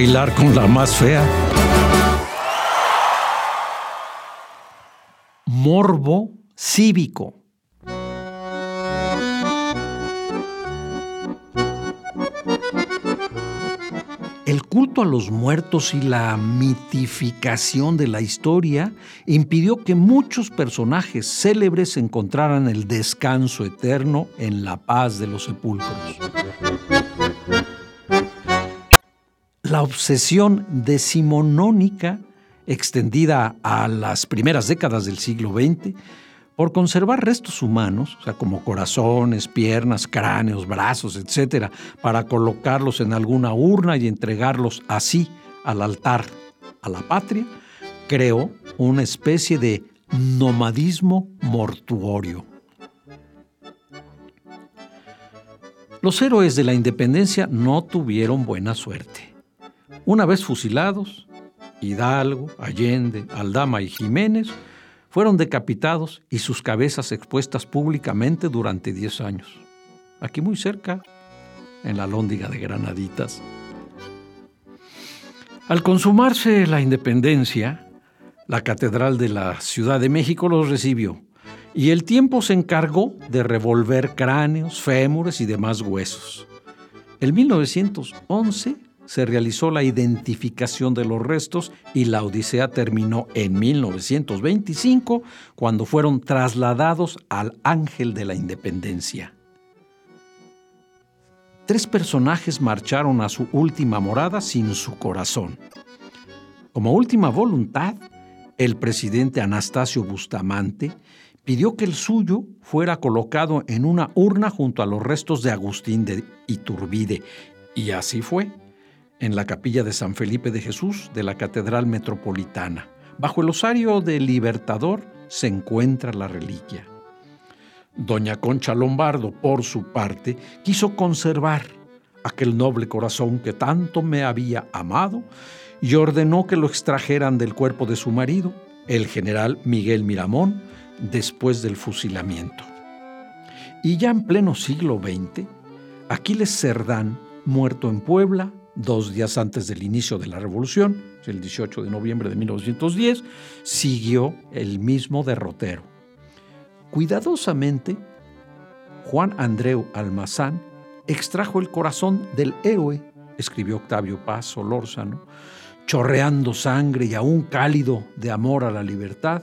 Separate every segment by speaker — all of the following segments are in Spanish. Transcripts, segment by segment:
Speaker 1: Bailar con la más fea. Morbo cívico. El culto a los muertos y la mitificación de la historia impidió que muchos personajes célebres encontraran el descanso eterno en la paz de los sepulcros. La obsesión decimonónica, extendida a las primeras décadas del siglo XX, por conservar restos humanos, o sea, como corazones, piernas, cráneos, brazos, etcétera, para colocarlos en alguna urna y entregarlos así al altar a la patria, creó una especie de nomadismo mortuorio. Los héroes de la independencia no tuvieron buena suerte. Una vez fusilados, Hidalgo, Allende, Aldama y Jiménez fueron decapitados y sus cabezas expuestas públicamente durante 10 años. Aquí muy cerca, en la lóndiga de Granaditas. Al consumarse la independencia, la Catedral de la Ciudad de México los recibió y el tiempo se encargó de revolver cráneos, fémures y demás huesos. En 1911 se realizó la identificación de los restos y la Odisea terminó en 1925 cuando fueron trasladados al Ángel de la Independencia. Tres personajes marcharon a su última morada sin su corazón. Como última voluntad, el presidente Anastasio Bustamante pidió que el suyo fuera colocado en una urna junto a los restos de Agustín de Iturbide, y así fue en la capilla de San Felipe de Jesús de la Catedral Metropolitana. Bajo el osario del Libertador se encuentra la reliquia. Doña Concha Lombardo, por su parte, quiso conservar aquel noble corazón que tanto me había amado y ordenó que lo extrajeran del cuerpo de su marido, el general Miguel Miramón, después del fusilamiento. Y ya en pleno siglo XX, Aquiles Cerdán, muerto en Puebla, dos días antes del inicio de la revolución, el 18 de noviembre de 1910, siguió el mismo derrotero. Cuidadosamente, Juan Andreu Almazán extrajo el corazón del héroe, escribió Octavio Paz Solórzano, chorreando sangre y aún cálido de amor a la libertad,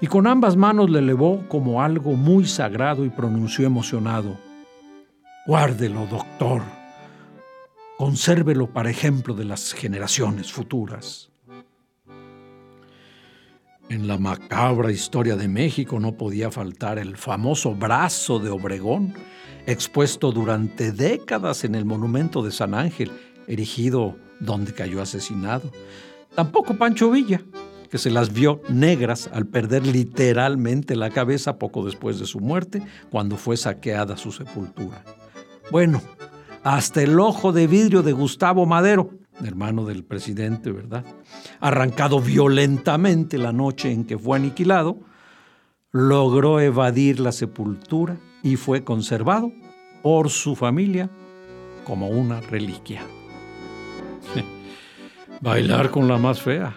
Speaker 1: y con ambas manos le elevó como algo muy sagrado y pronunció emocionado, Guárdelo, doctor consérvelo para ejemplo de las generaciones futuras. En la macabra historia de México no podía faltar el famoso brazo de Obregón, expuesto durante décadas en el monumento de San Ángel, erigido donde cayó asesinado. Tampoco Pancho Villa, que se las vio negras al perder literalmente la cabeza poco después de su muerte, cuando fue saqueada su sepultura. Bueno, hasta el ojo de vidrio de Gustavo Madero, hermano del presidente, ¿verdad? Arrancado violentamente la noche en que fue aniquilado, logró evadir la sepultura y fue conservado por su familia como una reliquia. Bailar con la más fea.